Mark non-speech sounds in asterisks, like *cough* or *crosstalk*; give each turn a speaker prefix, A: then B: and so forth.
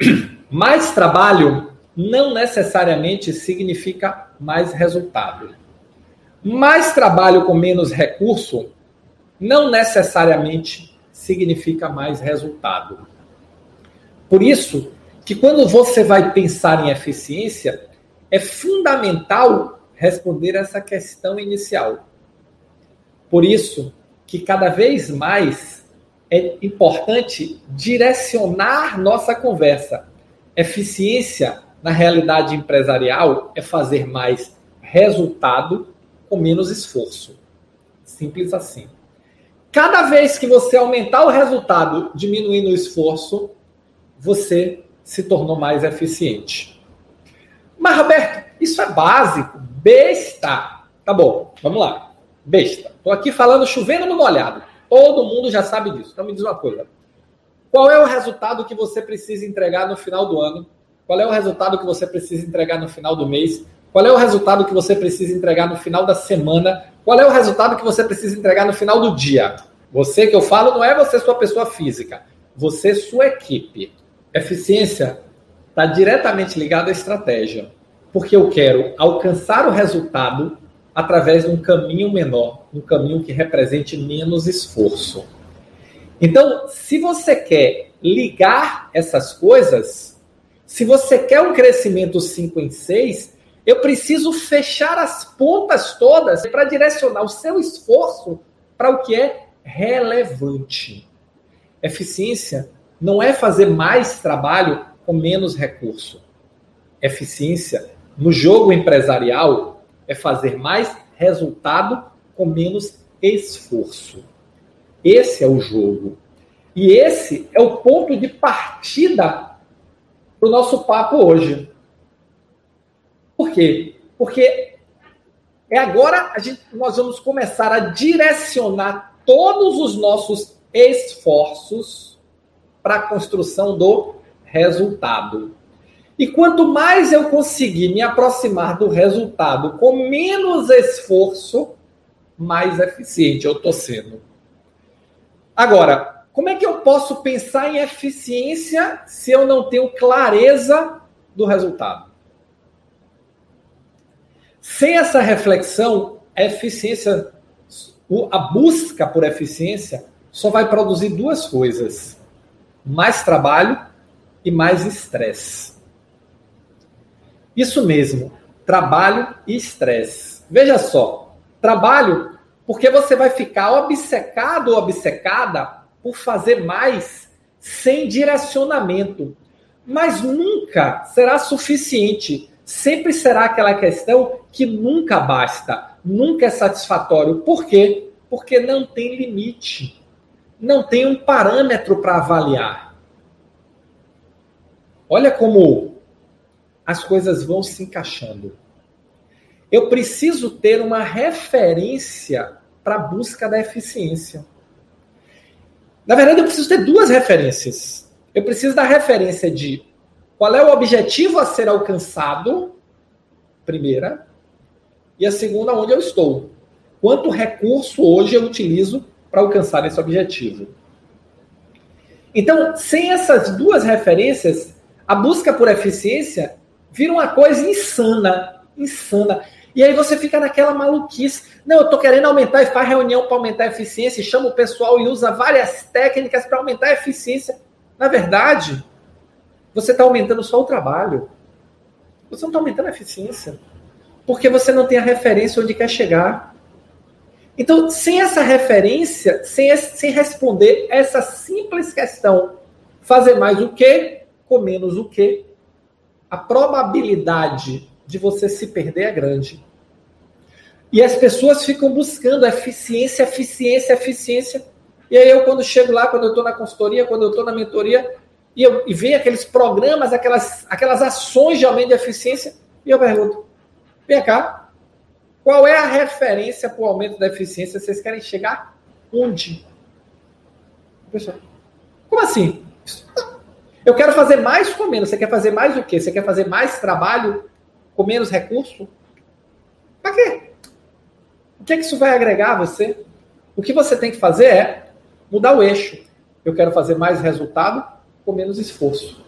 A: *clears throat* mais trabalho não necessariamente significa mais resultado. Mais trabalho com menos recurso não necessariamente significa mais resultado. Por isso que quando você vai pensar em eficiência, é fundamental responder essa questão inicial. Por isso que cada vez mais é importante direcionar nossa conversa. Eficiência na realidade empresarial é fazer mais resultado com menos esforço. Simples assim. Cada vez que você aumentar o resultado diminuindo o esforço, você se tornou mais eficiente. Mas, Roberto, isso é básico, besta. Tá bom, vamos lá. Besta. Estou aqui falando chovendo no molhado. Todo mundo já sabe disso. Então me diz uma coisa. Qual é o resultado que você precisa entregar no final do ano? Qual é o resultado que você precisa entregar no final do mês? Qual é o resultado que você precisa entregar no final da semana? Qual é o resultado que você precisa entregar no final do dia? Você que eu falo não é você sua pessoa física, você sua equipe. Eficiência está diretamente ligada à estratégia, porque eu quero alcançar o resultado através de um caminho menor, um caminho que represente menos esforço. Então, se você quer ligar essas coisas, se você quer um crescimento 5 em 6, eu preciso fechar as pontas todas para direcionar o seu esforço para o que é relevante. Eficiência não é fazer mais trabalho com menos recurso. Eficiência no jogo empresarial é fazer mais resultado com menos esforço. Esse é o jogo. E esse é o ponto de partida para o nosso papo hoje. Por quê? Porque é agora a gente, nós vamos começar a direcionar todos os nossos esforços para a construção do resultado. E quanto mais eu conseguir me aproximar do resultado com menos esforço, mais eficiente eu estou sendo. Agora, como é que eu posso pensar em eficiência se eu não tenho clareza do resultado? Sem essa reflexão, a eficiência, a busca por eficiência, só vai produzir duas coisas: mais trabalho e mais estresse. Isso mesmo, trabalho e estresse. Veja só, trabalho porque você vai ficar obcecado ou obcecada por fazer mais sem direcionamento. Mas nunca será suficiente. Sempre será aquela questão que nunca basta, nunca é satisfatório. Por quê? Porque não tem limite. Não tem um parâmetro para avaliar. Olha como as coisas vão se encaixando. Eu preciso ter uma referência para a busca da eficiência. Na verdade, eu preciso ter duas referências. Eu preciso da referência de qual é o objetivo a ser alcançado, primeira, e a segunda, onde eu estou. Quanto recurso hoje eu utilizo para alcançar esse objetivo. Então, sem essas duas referências, a busca por eficiência Vira uma coisa insana, insana. E aí você fica naquela maluquice. Não, eu tô querendo aumentar e faz reunião para aumentar a eficiência, chama o pessoal e usa várias técnicas para aumentar a eficiência. Na verdade, você está aumentando só o trabalho. Você não está aumentando a eficiência. Porque você não tem a referência onde quer chegar. Então, sem essa referência, sem, sem responder essa simples questão, fazer mais o quê com menos o quê, a probabilidade de você se perder é grande. E as pessoas ficam buscando eficiência, eficiência, eficiência. E aí eu, quando chego lá, quando eu estou na consultoria, quando eu estou na mentoria, e, eu, e vem aqueles programas, aquelas, aquelas ações de aumento de eficiência, e eu pergunto, vem cá, qual é a referência para o aumento da eficiência? Vocês querem chegar onde? Pessoal, como assim? Eu quero fazer mais com menos. Você quer fazer mais o quê? Você quer fazer mais trabalho com menos recurso? Para quê? O que é que isso vai agregar a você? O que você tem que fazer é mudar o eixo. Eu quero fazer mais resultado com menos esforço.